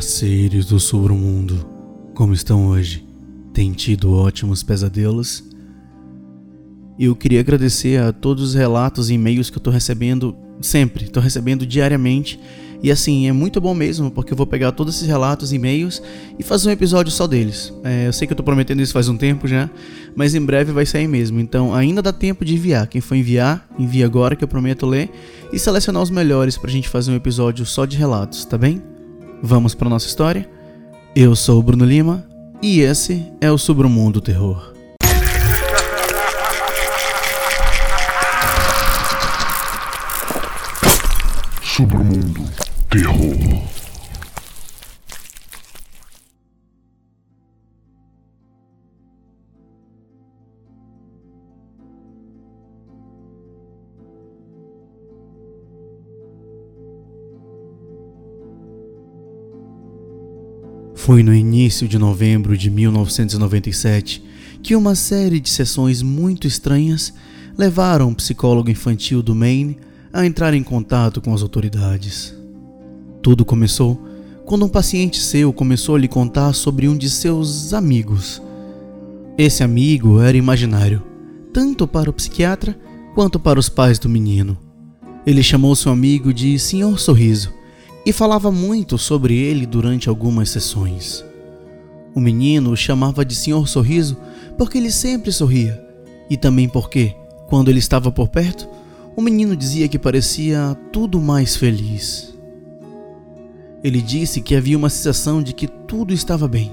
Seres do submundo. Como estão hoje? Tem tido ótimos pesadelos? Eu queria agradecer a todos os relatos e e-mails que eu tô recebendo sempre, tô recebendo diariamente. E assim, é muito bom mesmo, porque eu vou pegar todos esses relatos e e-mails e fazer um episódio só deles. É, eu sei que eu tô prometendo isso faz um tempo já, mas em breve vai sair mesmo. Então ainda dá tempo de enviar. Quem for enviar, envia agora que eu prometo ler e selecionar os melhores pra gente fazer um episódio só de relatos, tá bem? Vamos para nossa história? Eu sou o Bruno Lima e esse é o Submundo Terror. Submundo Terror. Foi no início de novembro de 1997 que uma série de sessões muito estranhas levaram um psicólogo infantil do Maine a entrar em contato com as autoridades. Tudo começou quando um paciente seu começou a lhe contar sobre um de seus amigos. Esse amigo era imaginário, tanto para o psiquiatra quanto para os pais do menino. Ele chamou seu amigo de Senhor Sorriso e falava muito sobre ele durante algumas sessões. O menino o chamava de Senhor Sorriso porque ele sempre sorria, e também porque, quando ele estava por perto, o menino dizia que parecia tudo mais feliz. Ele disse que havia uma sensação de que tudo estava bem.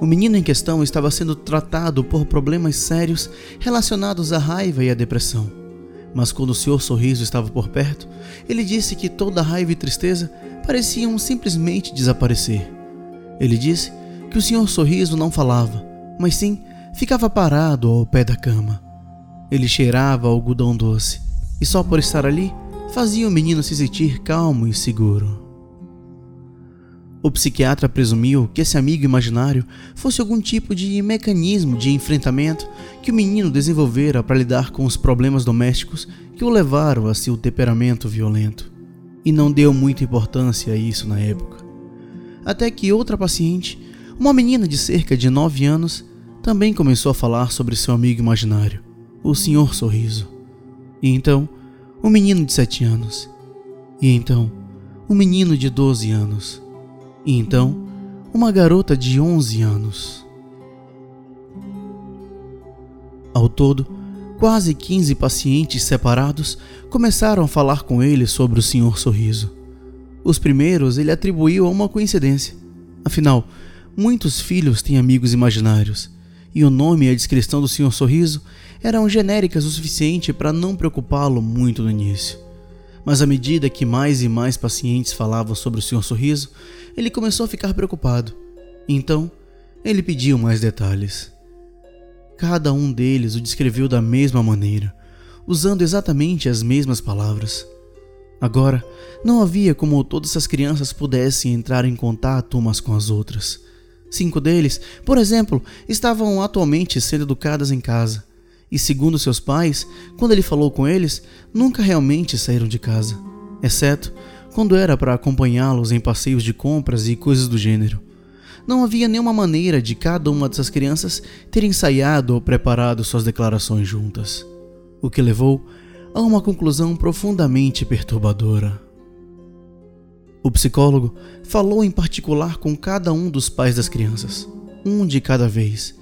O menino em questão estava sendo tratado por problemas sérios relacionados à raiva e à depressão. Mas quando o Senhor Sorriso estava por perto, ele disse que toda raiva e tristeza pareciam simplesmente desaparecer. Ele disse que o Senhor Sorriso não falava, mas sim ficava parado ao pé da cama. Ele cheirava algodão doce e só por estar ali fazia o menino se sentir calmo e seguro. O psiquiatra presumiu que esse amigo imaginário fosse algum tipo de mecanismo de enfrentamento que o menino desenvolvera para lidar com os problemas domésticos que o levaram a seu temperamento violento e não deu muita importância a isso na época. Até que outra paciente, uma menina de cerca de 9 anos, também começou a falar sobre seu amigo imaginário, o Senhor Sorriso. E então, um menino de 7 anos. E então, um menino de 12 anos. E então, uma garota de 11 anos. Ao todo, Quase 15 pacientes separados começaram a falar com ele sobre o Senhor Sorriso. Os primeiros ele atribuiu a uma coincidência. Afinal, muitos filhos têm amigos imaginários, e o nome e a descrição do Senhor Sorriso eram genéricas o suficiente para não preocupá-lo muito no início. Mas à medida que mais e mais pacientes falavam sobre o Senhor Sorriso, ele começou a ficar preocupado. Então, ele pediu mais detalhes. Cada um deles o descreveu da mesma maneira, usando exatamente as mesmas palavras. Agora, não havia como todas as crianças pudessem entrar em contato umas com as outras. Cinco deles, por exemplo, estavam atualmente sendo educadas em casa, e segundo seus pais, quando ele falou com eles, nunca realmente saíram de casa, exceto quando era para acompanhá-los em passeios de compras e coisas do gênero não havia nenhuma maneira de cada uma dessas crianças ter ensaiado ou preparado suas declarações juntas, o que levou a uma conclusão profundamente perturbadora. O psicólogo falou em particular com cada um dos pais das crianças, um de cada vez.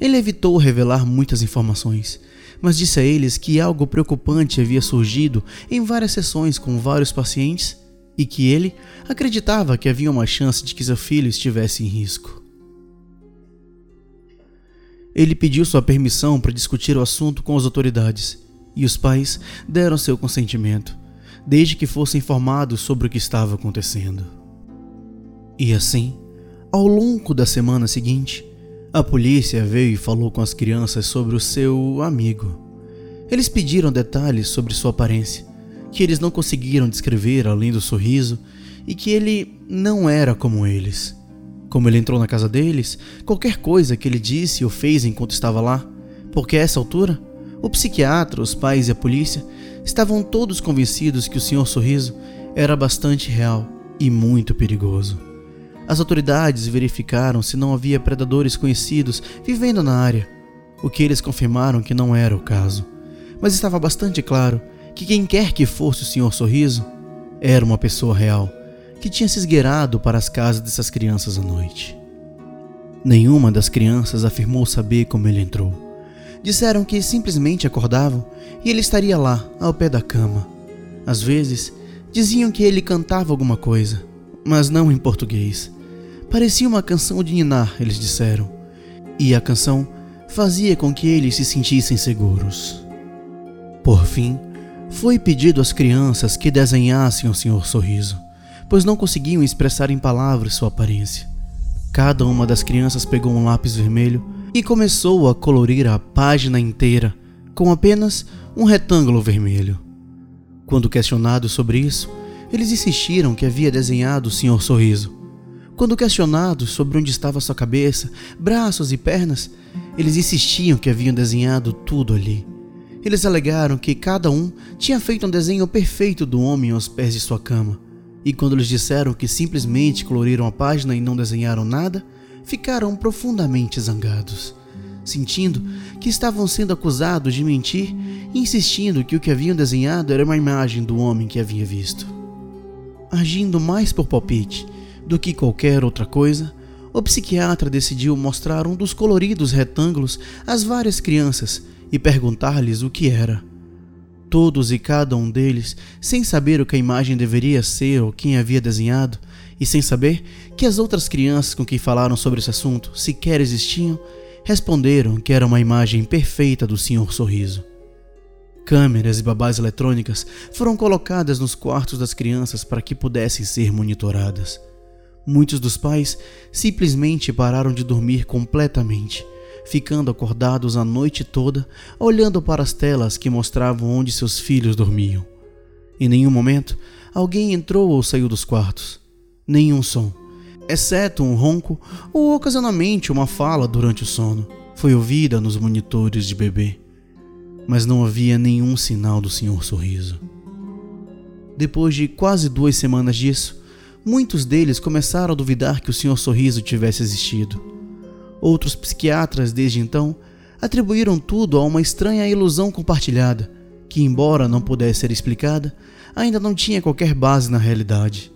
Ele evitou revelar muitas informações, mas disse a eles que algo preocupante havia surgido em várias sessões com vários pacientes e que ele acreditava que havia uma chance de que seu filho estivesse em risco. Ele pediu sua permissão para discutir o assunto com as autoridades e os pais deram seu consentimento, desde que fossem informados sobre o que estava acontecendo. E assim, ao longo da semana seguinte, a polícia veio e falou com as crianças sobre o seu amigo. Eles pediram detalhes sobre sua aparência que eles não conseguiram descrever além do sorriso e que ele não era como eles. Como ele entrou na casa deles, qualquer coisa que ele disse ou fez enquanto estava lá, porque a essa altura, o psiquiatra, os pais e a polícia estavam todos convencidos que o Senhor Sorriso era bastante real e muito perigoso. As autoridades verificaram se não havia predadores conhecidos vivendo na área, o que eles confirmaram que não era o caso. Mas estava bastante claro que quem quer que fosse o Senhor Sorriso era uma pessoa real que tinha se esgueirado para as casas dessas crianças à noite. Nenhuma das crianças afirmou saber como ele entrou. Disseram que simplesmente acordavam e ele estaria lá, ao pé da cama. Às vezes, diziam que ele cantava alguma coisa, mas não em português. Parecia uma canção de ninar, eles disseram, e a canção fazia com que eles se sentissem seguros. Por fim, foi pedido às crianças que desenhassem o Senhor Sorriso, pois não conseguiam expressar em palavras sua aparência. Cada uma das crianças pegou um lápis vermelho e começou a colorir a página inteira com apenas um retângulo vermelho. Quando questionados sobre isso, eles insistiram que havia desenhado o Senhor Sorriso. Quando questionados sobre onde estava sua cabeça, braços e pernas, eles insistiam que haviam desenhado tudo ali. Eles alegaram que cada um tinha feito um desenho perfeito do homem aos pés de sua cama. E quando lhes disseram que simplesmente coloriram a página e não desenharam nada, ficaram profundamente zangados, sentindo que estavam sendo acusados de mentir e insistindo que o que haviam desenhado era uma imagem do homem que havia visto. Agindo mais por palpite do que qualquer outra coisa, o psiquiatra decidiu mostrar um dos coloridos retângulos às várias crianças e perguntar-lhes o que era. Todos e cada um deles, sem saber o que a imagem deveria ser ou quem havia desenhado, e sem saber que as outras crianças com quem falaram sobre esse assunto sequer existiam, responderam que era uma imagem perfeita do Senhor Sorriso. Câmeras e babás eletrônicas foram colocadas nos quartos das crianças para que pudessem ser monitoradas. Muitos dos pais simplesmente pararam de dormir completamente ficando acordados a noite toda, olhando para as telas que mostravam onde seus filhos dormiam. Em nenhum momento alguém entrou ou saiu dos quartos. Nenhum som, exceto um ronco ou ocasionalmente uma fala durante o sono, foi ouvida nos monitores de bebê. Mas não havia nenhum sinal do Senhor Sorriso. Depois de quase duas semanas disso, muitos deles começaram a duvidar que o Senhor Sorriso tivesse existido. Outros psiquiatras, desde então, atribuíram tudo a uma estranha ilusão compartilhada, que, embora não pudesse ser explicada, ainda não tinha qualquer base na realidade.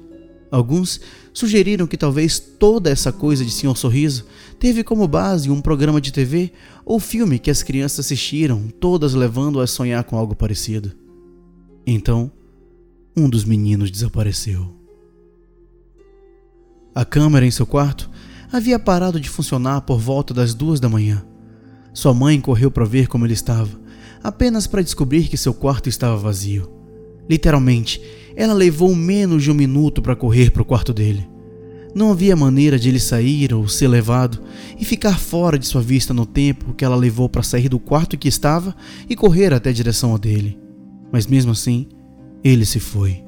Alguns sugeriram que talvez toda essa coisa de Senhor Sorriso teve como base um programa de TV ou filme que as crianças assistiram, todas levando a sonhar com algo parecido. Então, um dos meninos desapareceu. A câmera em seu quarto havia parado de funcionar por volta das duas da manhã. Sua mãe correu para ver como ele estava, apenas para descobrir que seu quarto estava vazio. Literalmente, ela levou menos de um minuto para correr para o quarto dele. Não havia maneira de ele sair ou ser levado e ficar fora de sua vista no tempo que ela levou para sair do quarto que estava e correr até a direção dele. Mas mesmo assim, ele se foi.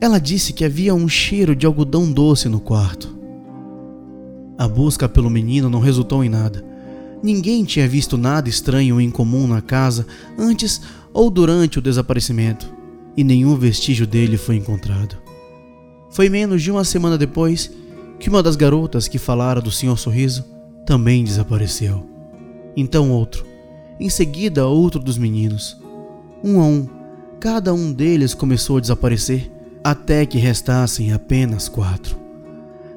Ela disse que havia um cheiro de algodão doce no quarto. A busca pelo menino não resultou em nada. Ninguém tinha visto nada estranho ou incomum na casa antes ou durante o desaparecimento, e nenhum vestígio dele foi encontrado. Foi menos de uma semana depois que uma das garotas que falara do Senhor Sorriso também desapareceu. Então outro, em seguida outro dos meninos. Um a um, cada um deles começou a desaparecer até que restassem apenas quatro.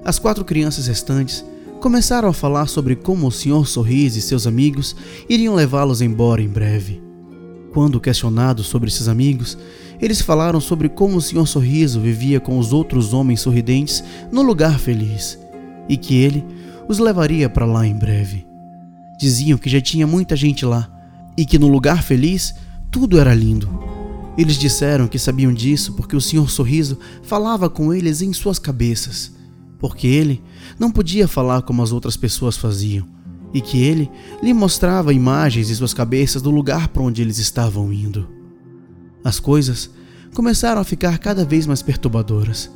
As quatro crianças restantes começaram a falar sobre como o Sr. Sorriso e seus amigos iriam levá-los embora em breve. Quando questionados sobre esses amigos, eles falaram sobre como o Sr. Sorriso vivia com os outros homens sorridentes no lugar feliz e que ele os levaria para lá em breve. Diziam que já tinha muita gente lá e que no lugar feliz tudo era lindo. Eles disseram que sabiam disso porque o Sr. Sorriso falava com eles em suas cabeças porque ele não podia falar como as outras pessoas faziam, e que ele lhe mostrava imagens em suas cabeças do lugar para onde eles estavam indo. As coisas começaram a ficar cada vez mais perturbadoras.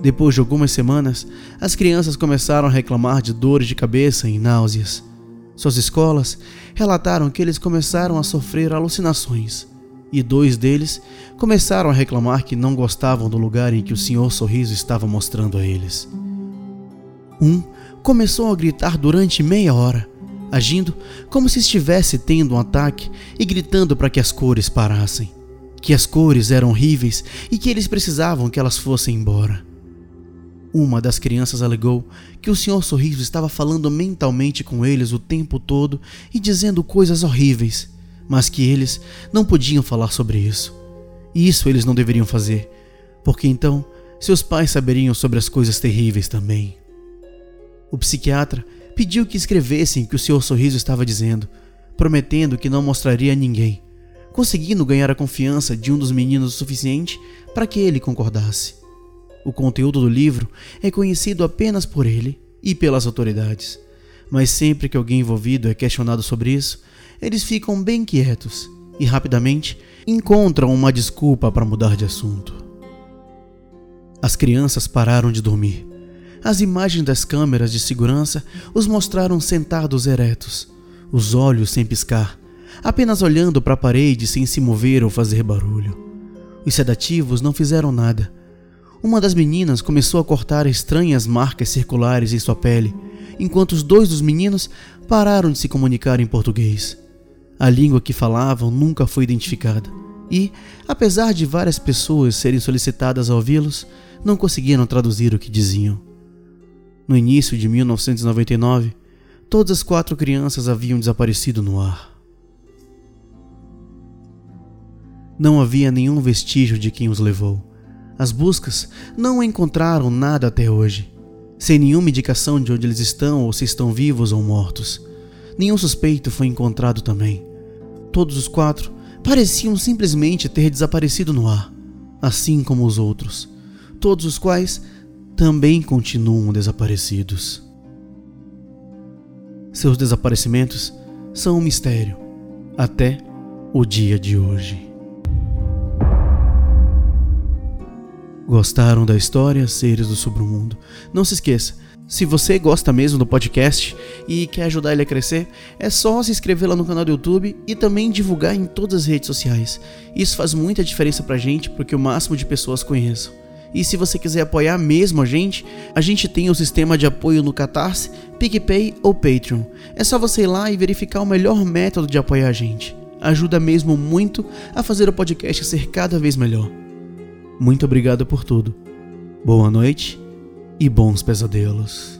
Depois de algumas semanas, as crianças começaram a reclamar de dores de cabeça e náuseas. Suas escolas relataram que eles começaram a sofrer alucinações, e dois deles começaram a reclamar que não gostavam do lugar em que o Senhor Sorriso estava mostrando a eles. Um começou a gritar durante meia hora, agindo como se estivesse tendo um ataque e gritando para que as cores parassem, que as cores eram horríveis e que eles precisavam que elas fossem embora. Uma das crianças alegou que o Senhor Sorriso estava falando mentalmente com eles o tempo todo e dizendo coisas horríveis, mas que eles não podiam falar sobre isso. E isso eles não deveriam fazer, porque então seus pais saberiam sobre as coisas terríveis também. O psiquiatra pediu que escrevessem o que o Senhor Sorriso estava dizendo, prometendo que não mostraria a ninguém, conseguindo ganhar a confiança de um dos meninos o suficiente para que ele concordasse. O conteúdo do livro é conhecido apenas por ele e pelas autoridades, mas sempre que alguém envolvido é questionado sobre isso, eles ficam bem quietos e rapidamente encontram uma desculpa para mudar de assunto. As crianças pararam de dormir. As imagens das câmeras de segurança os mostraram sentados eretos, os olhos sem piscar, apenas olhando para a parede sem se mover ou fazer barulho. Os sedativos não fizeram nada, uma das meninas começou a cortar estranhas marcas circulares em sua pele, enquanto os dois dos meninos pararam de se comunicar em português. A língua que falavam nunca foi identificada e, apesar de várias pessoas serem solicitadas a ouvi-los, não conseguiram traduzir o que diziam. No início de 1999, todas as quatro crianças haviam desaparecido no ar. Não havia nenhum vestígio de quem os levou. As buscas não encontraram nada até hoje, sem nenhuma indicação de onde eles estão ou se estão vivos ou mortos. Nenhum suspeito foi encontrado também. Todos os quatro pareciam simplesmente ter desaparecido no ar, assim como os outros, todos os quais também continuam desaparecidos. Seus desaparecimentos são um mistério até o dia de hoje. Gostaram da história, seres do submundo? Não se esqueça, se você gosta mesmo do podcast e quer ajudar ele a crescer, é só se inscrever lá no canal do YouTube e também divulgar em todas as redes sociais. Isso faz muita diferença pra gente, porque o máximo de pessoas conheçam. E se você quiser apoiar mesmo a gente, a gente tem o sistema de apoio no Catarse, PicPay ou Patreon. É só você ir lá e verificar o melhor método de apoiar a gente. Ajuda mesmo muito a fazer o podcast ser cada vez melhor. Muito obrigado por tudo. Boa noite e bons pesadelos.